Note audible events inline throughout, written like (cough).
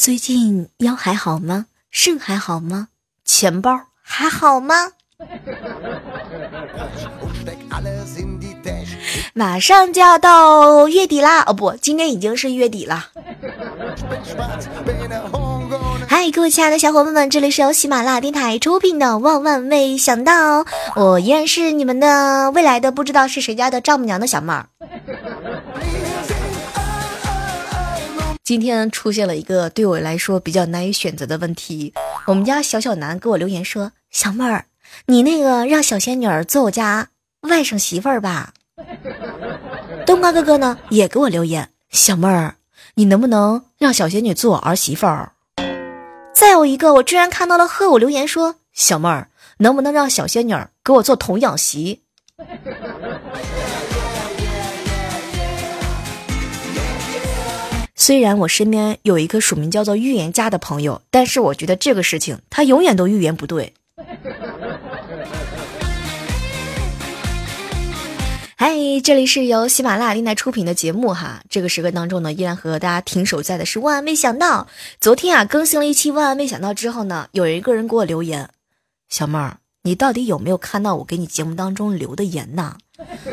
最近腰还好吗？肾还好吗？钱包还好吗？马上就要到月底啦！哦不，今天已经是月底了。嗨，各位亲爱的小伙伴们，这里是由喜马拉雅电台出品的《万万没想到》，我依然是你们的未来的不知道是谁家的丈母娘的小妹儿。今天出现了一个对我来说比较难以选择的问题。我们家小小南给我留言说：“小妹儿，你那个让小仙女儿做我家外甥媳妇儿吧。”冬瓜哥哥呢也给我留言：“小妹儿，你能不能让小仙女做我儿媳妇儿？”再有一个，我居然看到了贺我留言说：“小妹儿，能不能让小仙女儿给我做童养媳？”虽然我身边有一个署名叫做预言家的朋友，但是我觉得这个事情他永远都预言不对。嗨，(laughs) 这里是由喜马拉雅电台出品的节目哈。这个时刻当中呢，依然和大家停手在的是万万没想到。昨天啊，更新了一期万万没想到之后呢，有一个人给我留言：“小妹儿，你到底有没有看到我给你节目当中留的言呢？”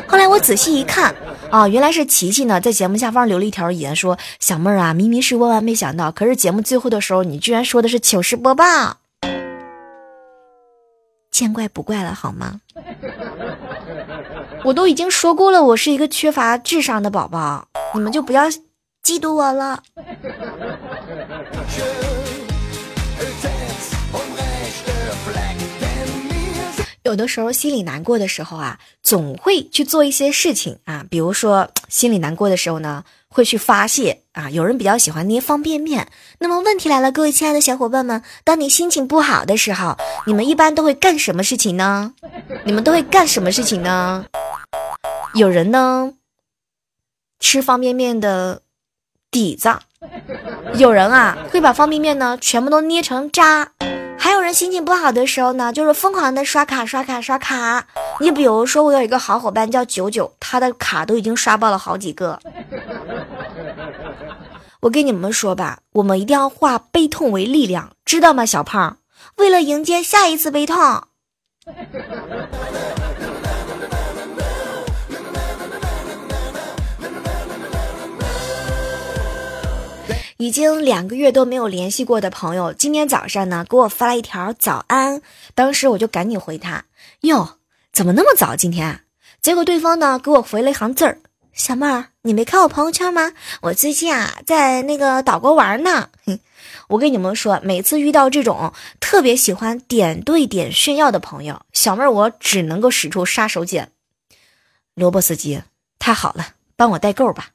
后来我仔细一看，啊，原来是琪琪呢，在节目下方留了一条言，说：“小妹儿啊，明明是万万没想到，可是节目最后的时候，你居然说的是糗事播报，见怪不怪了好吗？(laughs) 我都已经说过了，我是一个缺乏智商的宝宝，你们就不要嫉妒我了。”有的时候心里难过的时候啊，总会去做一些事情啊，比如说心里难过的时候呢，会去发泄啊。有人比较喜欢捏方便面。那么问题来了，各位亲爱的小伙伴们，当你心情不好的时候，你们一般都会干什么事情呢？你们都会干什么事情呢？有人呢吃方便面的底子，有人啊会把方便面呢全部都捏成渣。心情不好的时候呢，就是疯狂的刷卡刷卡刷卡。你比如说，我有一个好伙伴叫九九，他的卡都已经刷爆了好几个。我跟你们说吧，我们一定要化悲痛为力量，知道吗，小胖？为了迎接下一次悲痛。已经两个月都没有联系过的朋友，今天早上呢给我发了一条早安，当时我就赶紧回他，哟，怎么那么早今天？结果对方呢给我回了一行字儿：小妹儿，你没看我朋友圈吗？我最近啊在那个岛国玩呢。哼，我跟你们说，每次遇到这种特别喜欢点对点炫耀的朋友，小妹儿我只能够使出杀手锏。萝卜司机，太好了，帮我代购吧。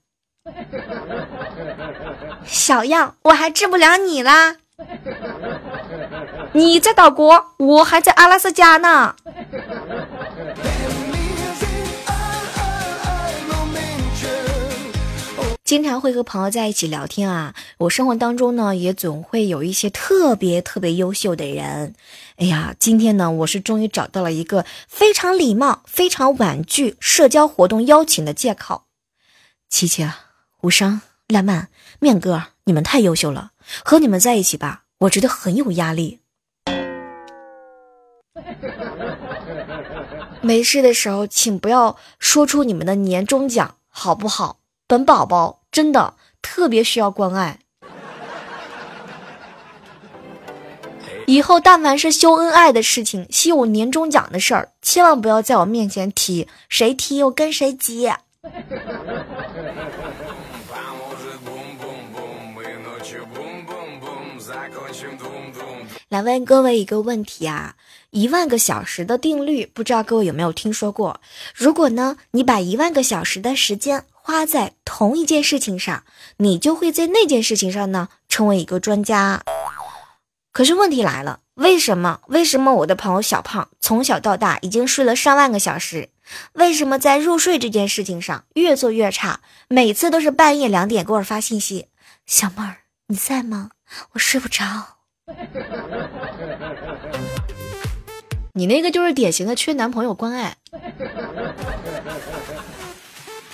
小样，我还治不了你啦！(laughs) 你在岛国，我还在阿拉斯加呢。经常会和朋友在一起聊天啊，我生活当中呢也总会有一些特别特别优秀的人。哎呀，今天呢我是终于找到了一个非常礼貌、非常婉拒社交活动邀请的借口。琪琪，无伤。烂漫面哥，你们太优秀了，和你们在一起吧，我觉得很有压力。(laughs) 没事的时候，请不要说出你们的年终奖，好不好？本宝宝真的特别需要关爱。以后但凡是秀恩爱的事情，秀我年终奖的事儿，千万不要在我面前提，谁提我跟谁急。来问各位一个问题啊，一万个小时的定律，不知道各位有没有听说过？如果呢，你把一万个小时的时间花在同一件事情上，你就会在那件事情上呢成为一个专家。可是问题来了，为什么？为什么我的朋友小胖从小到大已经睡了上万个小时，为什么在入睡这件事情上越做越差？每次都是半夜两点给我发信息，小妹儿你在吗？我睡不着。(laughs) 你那个就是典型的缺男朋友关爱，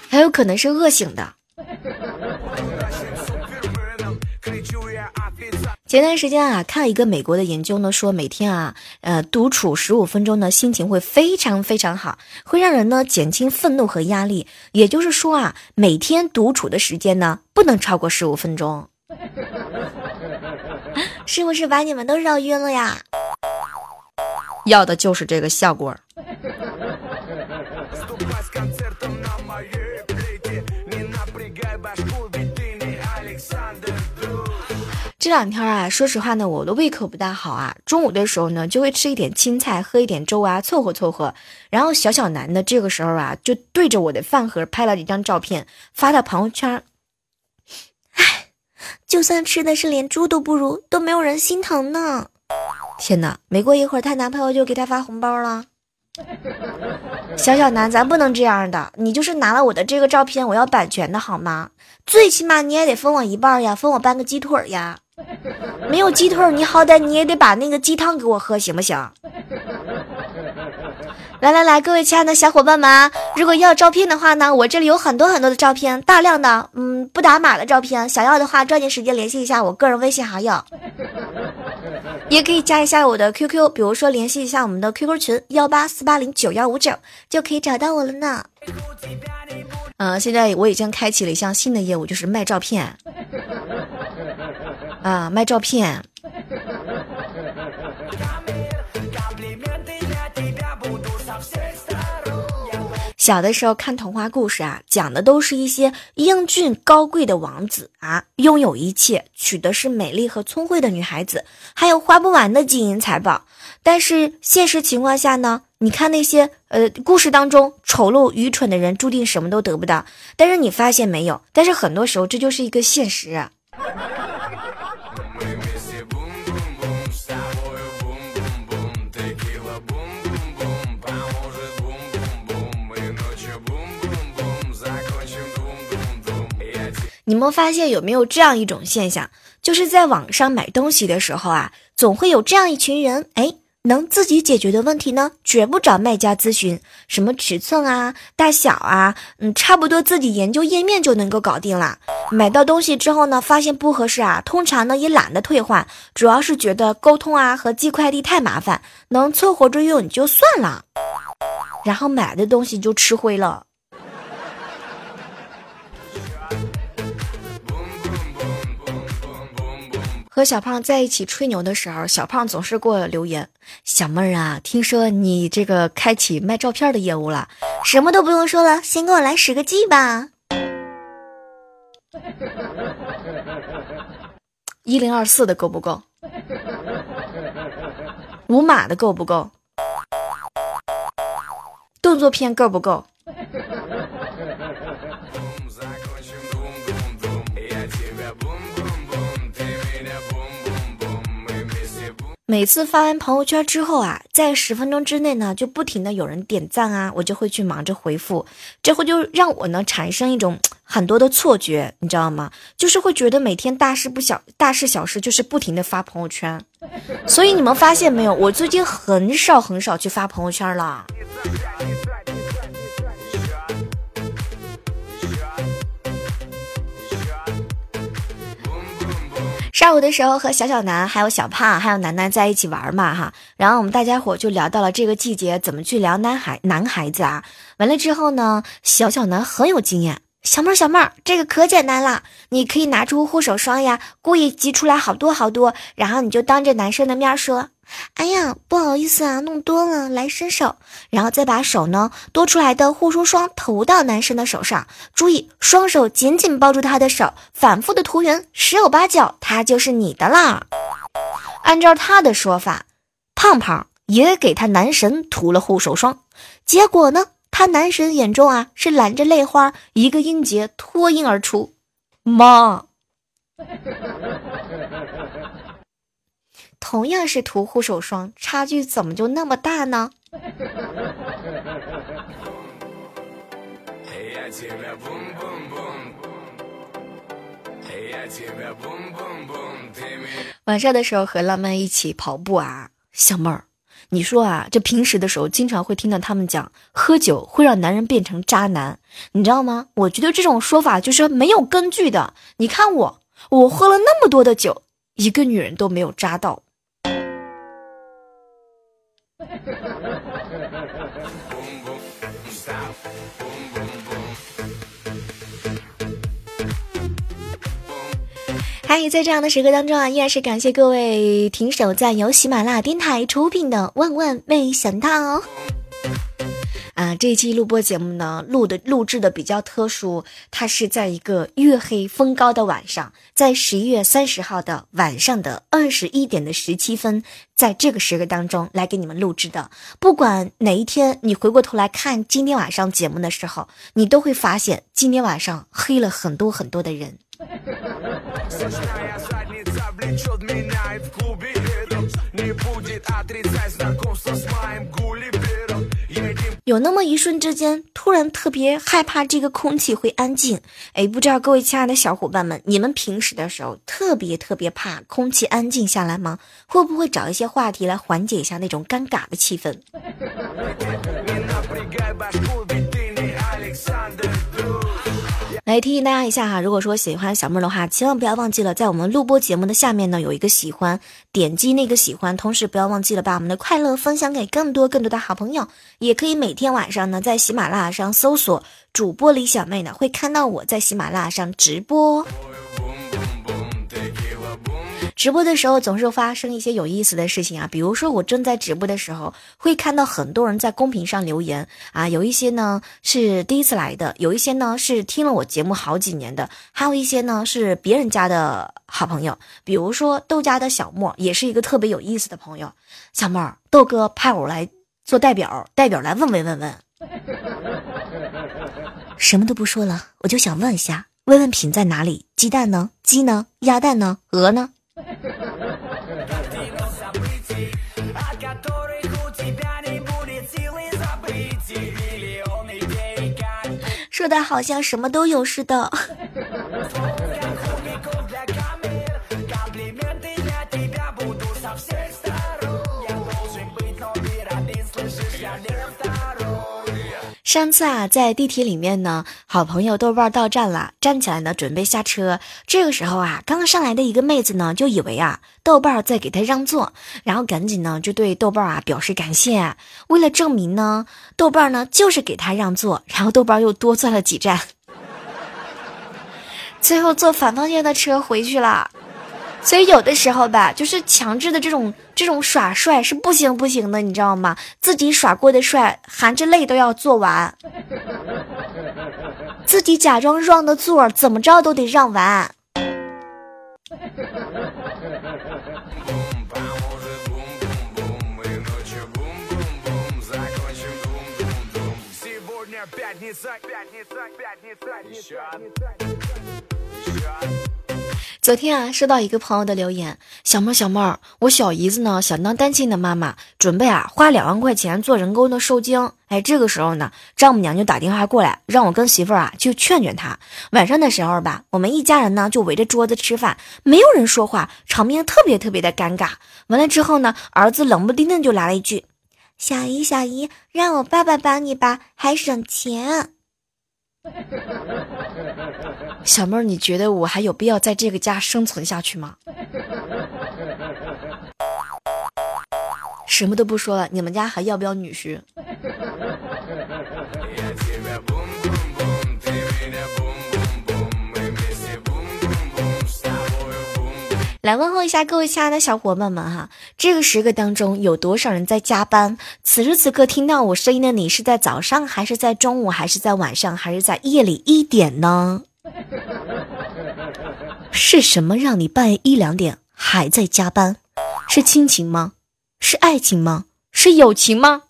还有可能是饿醒的。前段时间啊，看一个美国的研究呢，说每天啊，呃，独处十五分钟呢，心情会非常非常好，会让人呢减轻愤怒和压力。也就是说啊，每天独处的时间呢，不能超过十五分钟。(laughs) 是不是把你们都绕晕了呀？要的就是这个效果。这两天啊，说实话呢，我的胃口不大好啊。中午的时候呢，就会吃一点青菜，喝一点粥啊，凑合凑合。然后小小南呢，这个时候啊，就对着我的饭盒拍了一张照片，发到朋友圈。就算吃的是连猪都不如，都没有人心疼呢。天哪！没过一会儿，她男朋友就给她发红包了。小小南，咱不能这样的。你就是拿了我的这个照片，我要版权的好吗？最起码你也得分我一半呀，分我半个鸡腿呀。没有鸡腿，你好歹你也得把那个鸡汤给我喝，行不行？来来来，各位亲爱的小伙伴们，如果要照片的话呢，我这里有很多很多的照片，大量的，嗯，不打码的照片，想要的话抓紧时间联系一下我个人微信好友，(laughs) 也可以加一下我的 QQ，比如说联系一下我们的 QQ 群幺八四八零九幺五九，就可以找到我了呢。嗯，现在我已经开启了一项新的业务，就是卖照片。(laughs) 啊，卖照片。小的时候看童话故事啊，讲的都是一些英俊高贵的王子啊，拥有一切，娶的是美丽和聪慧的女孩子，还有花不完的金银财宝。但是现实情况下呢，你看那些呃故事当中丑陋愚蠢的人，注定什么都得不到。但是你发现没有？但是很多时候这就是一个现实。你们发现有没有这样一种现象，就是在网上买东西的时候啊，总会有这样一群人，哎，能自己解决的问题呢，绝不找卖家咨询，什么尺寸啊、大小啊，嗯，差不多自己研究页面就能够搞定了。买到东西之后呢，发现不合适啊，通常呢也懒得退换，主要是觉得沟通啊和寄快递太麻烦，能凑合着用你就算了，然后买的东西就吃灰了。和小胖在一起吹牛的时候，小胖总是给我留言：“小妹儿啊，听说你这个开启卖照片的业务了，什么都不用说了，先给我来十个 G 吧。”一零二四的够不够？五码的够不够？动作片够不够？每次发完朋友圈之后啊，在十分钟之内呢，就不停的有人点赞啊，我就会去忙着回复，这会就让我呢产生一种很多的错觉，你知道吗？就是会觉得每天大事不小，大事小事就是不停的发朋友圈，所以你们发现没有，我最近很少很少去发朋友圈了。上午的时候和小小南、还有小胖、还有楠楠在一起玩嘛哈，然后我们大家伙就聊到了这个季节怎么去聊男孩男孩子啊。完了之后呢，小小南很有经验，小妹儿小妹儿，这个可简单了，你可以拿出护手霜呀，故意挤出来好多好多，然后你就当着男生的面说。哎呀，不好意思啊，弄多了，来伸手，然后再把手呢多出来的护手霜涂到男生的手上，注意双手紧紧抱住他的手，反复的涂匀，十有八九他就是你的啦。按照他的说法，胖胖也给他男神涂了护手霜，结果呢，他男神眼中啊是拦着泪花，一个音节脱音而出，妈。同样是涂护手霜，差距怎么就那么大呢？晚上的时候和浪漫一起跑步啊，小妹儿，你说啊，这平时的时候经常会听到他们讲喝酒会让男人变成渣男，你知道吗？我觉得这种说法就是没有根据的。你看我，我喝了那么多的酒。一个女人都没有渣到。嗨，在这样的时刻当中啊，依然是感谢各位停手在由喜马拉雅电台出品的《万万没想到》这一期录播节目呢，录的录制的比较特殊，它是在一个月黑风高的晚上，在十一月三十号的晚上的二十一点的十七分，在这个时刻当中来给你们录制的。不管哪一天你回过头来看今天晚上节目的时候，你都会发现今天晚上黑了很多很多的人。有那么一瞬之间，突然特别害怕这个空气会安静。哎，不知道各位亲爱的小伙伴们，你们平时的时候特别特别怕空气安静下来吗？会不会找一些话题来缓解一下那种尴尬的气氛？(laughs) 来提醒大家一下哈，如果说喜欢小妹的话，千万不要忘记了，在我们录播节目的下面呢有一个喜欢，点击那个喜欢，同时不要忘记了把我们的快乐分享给更多更多的好朋友。也可以每天晚上呢在喜马拉雅上搜索主播李小妹呢，会看到我在喜马拉雅上直播。直播的时候总是发生一些有意思的事情啊，比如说我正在直播的时候，会看到很多人在公屏上留言啊，有一些呢是第一次来的，有一些呢是听了我节目好几年的，还有一些呢是别人家的好朋友，比如说豆家的小莫，也是一个特别有意思的朋友。小莫，豆哥派我来做代表，代表来问问问问，什么都不说了，我就想问一下，问问品在哪里？鸡蛋呢？鸡呢？鸭蛋呢？鹅呢？(laughs) 说的好像什么都有似的。上次啊，在地铁里面呢，好朋友豆瓣到站了，站起来呢，准备下车。这个时候啊，刚上来的一个妹子呢，就以为啊，豆瓣在给她让座，然后赶紧呢，就对豆瓣啊表示感谢。为了证明呢，豆瓣呢就是给她让座，然后豆瓣又多坐了几站，最后坐反方向的车回去了。所以有的时候吧，就是强制的这种这种耍帅是不行不行的，你知道吗？自己耍过的帅，含着泪都要做完。自己假装让的座，怎么着都得让完。昨天啊，收到一个朋友的留言，小妹儿，小妹儿，我小姨子呢想当单亲的妈妈，准备啊花两万块钱做人工的受精。哎，这个时候呢，丈母娘就打电话过来，让我跟媳妇儿啊去劝劝她。晚上的时候吧，我们一家人呢就围着桌子吃饭，没有人说话，场面特别特别的尴尬。完了之后呢，儿子冷不丁的就来了一句：“小姨，小姨，让我爸爸帮你吧，还省钱。” (laughs) 小妹儿，你觉得我还有必要在这个家生存下去吗？(laughs) 什么都不说了，你们家还要不要女婿？来问候一下各位亲爱的小伙伴们哈，这个时刻当中有多少人在加班？此时此刻听到我声音的你是在早上还是在中午还是在晚上还是在夜里一点呢？是什么让你半夜一两点还在加班？是亲情吗？是爱情吗？是友情吗？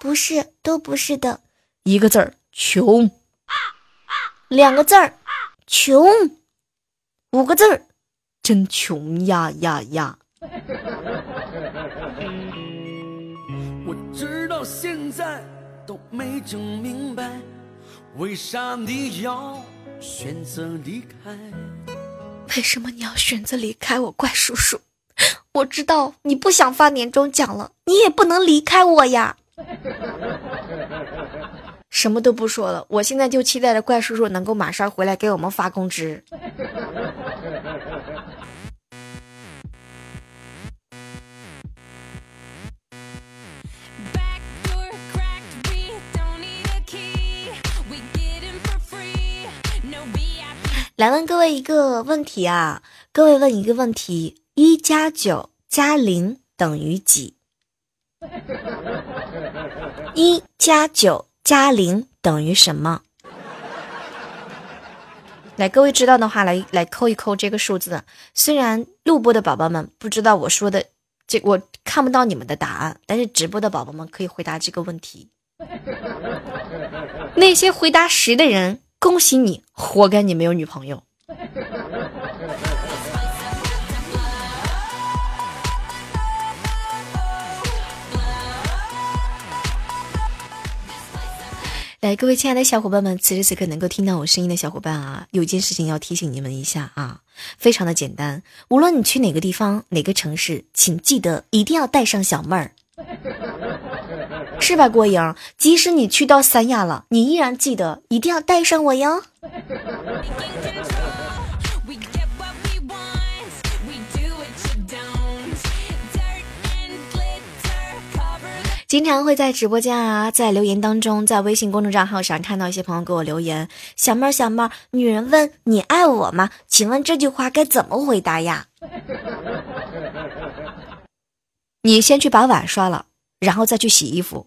不是，都不是的。一个字儿穷，两个字儿穷，五个字儿。真穷呀呀呀！我直到现在都没整明白，为啥你要选择离开？为什么你要选择离开我，怪叔叔？我知道你不想发年终奖了，你也不能离开我呀！什么都不说了，我现在就期待着怪叔叔能够马上回来给我们发工资。来问各位一个问题啊，各位问一个问题：一加九加零等于几？一加九加零等于什么？来，各位知道的话，来来扣一扣这个数字。虽然录播的宝宝们不知道我说的这，我看不到你们的答案，但是直播的宝宝们可以回答这个问题。那些回答十的人，恭喜你，活该你没有女朋友。(laughs) 来，各位亲爱的小伙伴们，此时此刻能够听到我声音的小伙伴啊，有件事情要提醒你们一下啊，非常的简单，无论你去哪个地方、哪个城市，请记得一定要带上小妹儿，是吧，郭莹？即使你去到三亚了，你依然记得一定要带上我哟。经常会在直播间啊，在留言当中，在微信公众账号上看到一些朋友给我留言：“小妹儿，小妹儿，女人问你爱我吗？请问这句话该怎么回答呀？”你先去把碗刷了，然后再去洗衣服。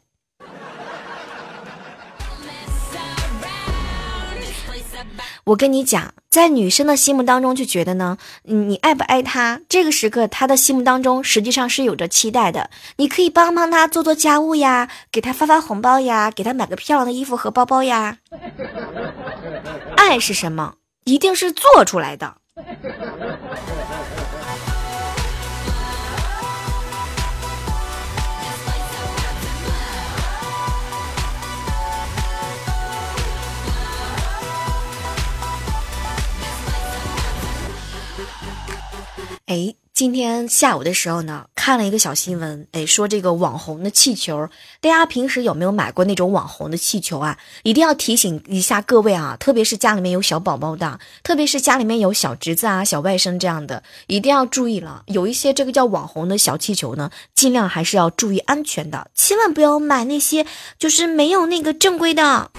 我跟你讲，在女生的心目当中就觉得呢，你爱不爱她？这个时刻，她的心目当中实际上是有着期待的。你可以帮帮她做做家务呀，给她发发红包呀，给她买个漂亮的衣服和包包呀。爱是什么？一定是做出来的。哎，今天下午的时候呢，看了一个小新闻，哎，说这个网红的气球，大家平时有没有买过那种网红的气球啊？一定要提醒一下各位啊，特别是家里面有小宝宝的，特别是家里面有小侄子啊、小外甥这样的，一定要注意了。有一些这个叫网红的小气球呢，尽量还是要注意安全的，千万不要买那些就是没有那个正规的。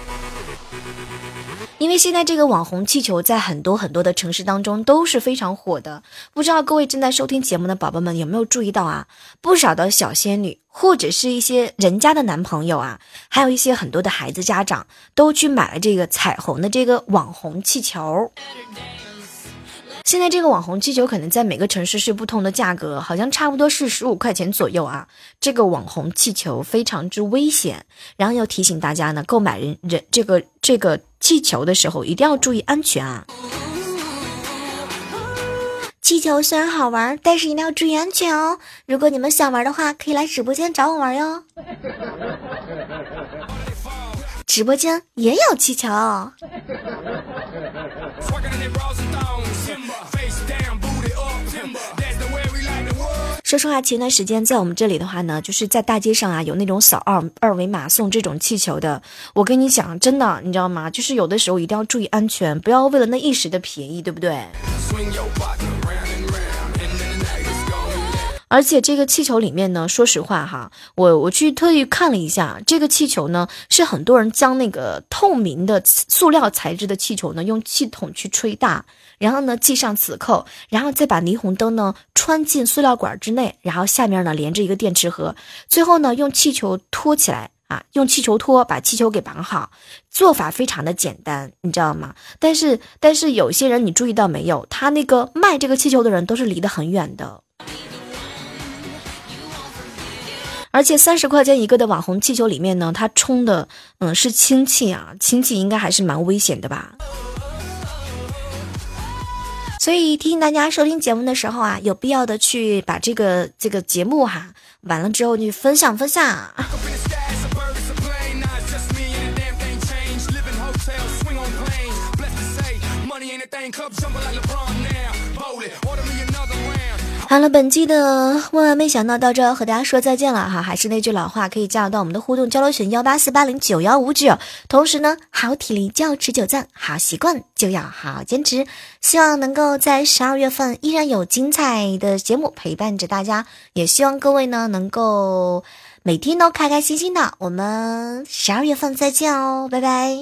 因为现在这个网红气球在很多很多的城市当中都是非常火的，不知道各位正在收听节目的宝宝们有没有注意到啊？不少的小仙女或者是一些人家的男朋友啊，还有一些很多的孩子家长都去买了这个彩虹的这个网红气球。现在这个网红气球可能在每个城市是不同的价格，好像差不多是十五块钱左右啊。这个网红气球非常之危险，然后要提醒大家呢，购买人人这个这个气球的时候一定要注意安全啊。气球虽然好玩，但是一定要注意安全哦。如果你们想玩的话，可以来直播间找我玩哟。(laughs) 直播间也有气球。说实话，前段时间在我们这里的话呢，就是在大街上啊，有那种扫二二维码送这种气球的。我跟你讲，真的，你知道吗？就是有的时候一定要注意安全，不要为了那一时的便宜，对不对？而且这个气球里面呢，说实话哈，我我去特意看了一下，这个气球呢是很多人将那个透明的塑料材质的气球呢，用气筒去吹大，然后呢系上磁扣，然后再把霓虹灯呢穿进塑料管之内，然后下面呢连着一个电池盒，最后呢用气球托起来啊，用气球托把气球给绑好，做法非常的简单，你知道吗？但是但是有些人你注意到没有，他那个卖这个气球的人都是离得很远的。而且三十块钱一个的网红气球里面呢，它充的嗯是氢气啊，氢气应该还是蛮危险的吧。所以提醒大家收听节目的时候啊，有必要的去把这个这个节目哈，完了之后去分享分享。好了，本期的万万没想到到这和大家说再见了哈，还是那句老话，可以加入到我们的互动交流群幺八四八零九幺五九。同时呢，好体力就要持久战，好习惯就要好坚持。希望能够在十二月份依然有精彩的节目陪伴着大家，也希望各位呢能够每天都开开心心的。我们十二月份再见哦，拜拜。